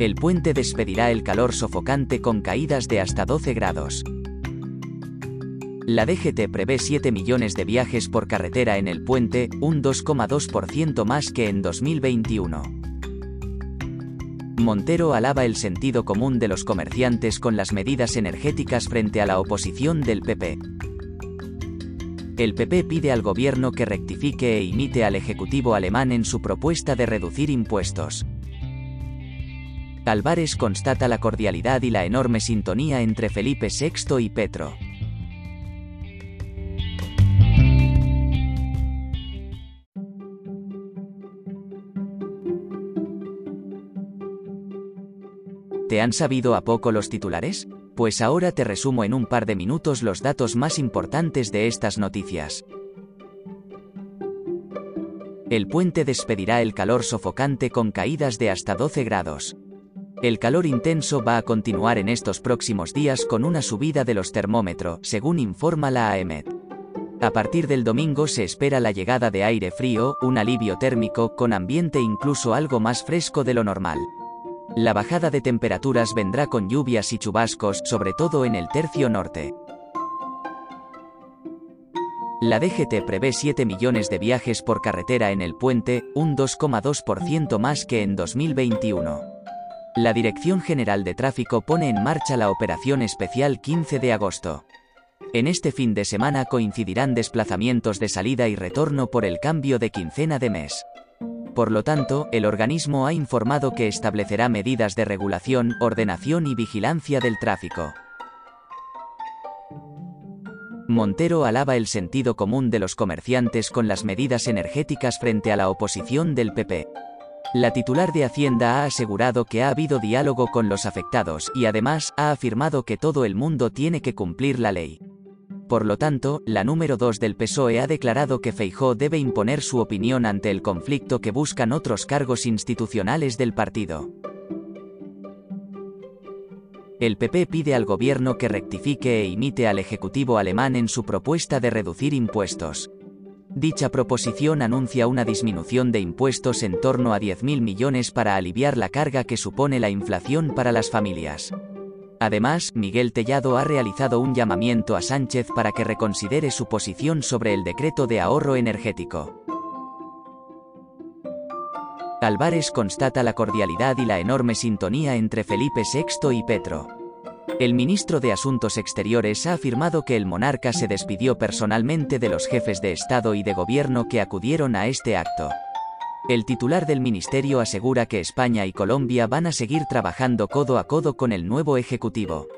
El puente despedirá el calor sofocante con caídas de hasta 12 grados. La DGT prevé 7 millones de viajes por carretera en el puente, un 2,2% más que en 2021. Montero alaba el sentido común de los comerciantes con las medidas energéticas frente a la oposición del PP. El PP pide al gobierno que rectifique e imite al Ejecutivo alemán en su propuesta de reducir impuestos. Álvarez constata la cordialidad y la enorme sintonía entre Felipe VI y Petro. ¿Te han sabido a poco los titulares? Pues ahora te resumo en un par de minutos los datos más importantes de estas noticias. El puente despedirá el calor sofocante con caídas de hasta 12 grados. El calor intenso va a continuar en estos próximos días con una subida de los termómetros, según informa la AEMET. A partir del domingo se espera la llegada de aire frío, un alivio térmico, con ambiente incluso algo más fresco de lo normal. La bajada de temperaturas vendrá con lluvias y chubascos, sobre todo en el tercio norte. La DGT prevé 7 millones de viajes por carretera en el puente, un 2,2% más que en 2021. La Dirección General de Tráfico pone en marcha la Operación Especial 15 de agosto. En este fin de semana coincidirán desplazamientos de salida y retorno por el cambio de quincena de mes. Por lo tanto, el organismo ha informado que establecerá medidas de regulación, ordenación y vigilancia del tráfico. Montero alaba el sentido común de los comerciantes con las medidas energéticas frente a la oposición del PP. La titular de Hacienda ha asegurado que ha habido diálogo con los afectados y además ha afirmado que todo el mundo tiene que cumplir la ley. Por lo tanto, la número 2 del PSOE ha declarado que Feijó debe imponer su opinión ante el conflicto que buscan otros cargos institucionales del partido. El PP pide al gobierno que rectifique e imite al Ejecutivo alemán en su propuesta de reducir impuestos. Dicha proposición anuncia una disminución de impuestos en torno a 10.000 millones para aliviar la carga que supone la inflación para las familias. Además, Miguel Tellado ha realizado un llamamiento a Sánchez para que reconsidere su posición sobre el decreto de ahorro energético. Álvarez constata la cordialidad y la enorme sintonía entre Felipe VI y Petro. El ministro de Asuntos Exteriores ha afirmado que el monarca se despidió personalmente de los jefes de Estado y de Gobierno que acudieron a este acto. El titular del ministerio asegura que España y Colombia van a seguir trabajando codo a codo con el nuevo Ejecutivo.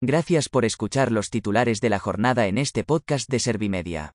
Gracias por escuchar los titulares de la jornada en este podcast de Servimedia.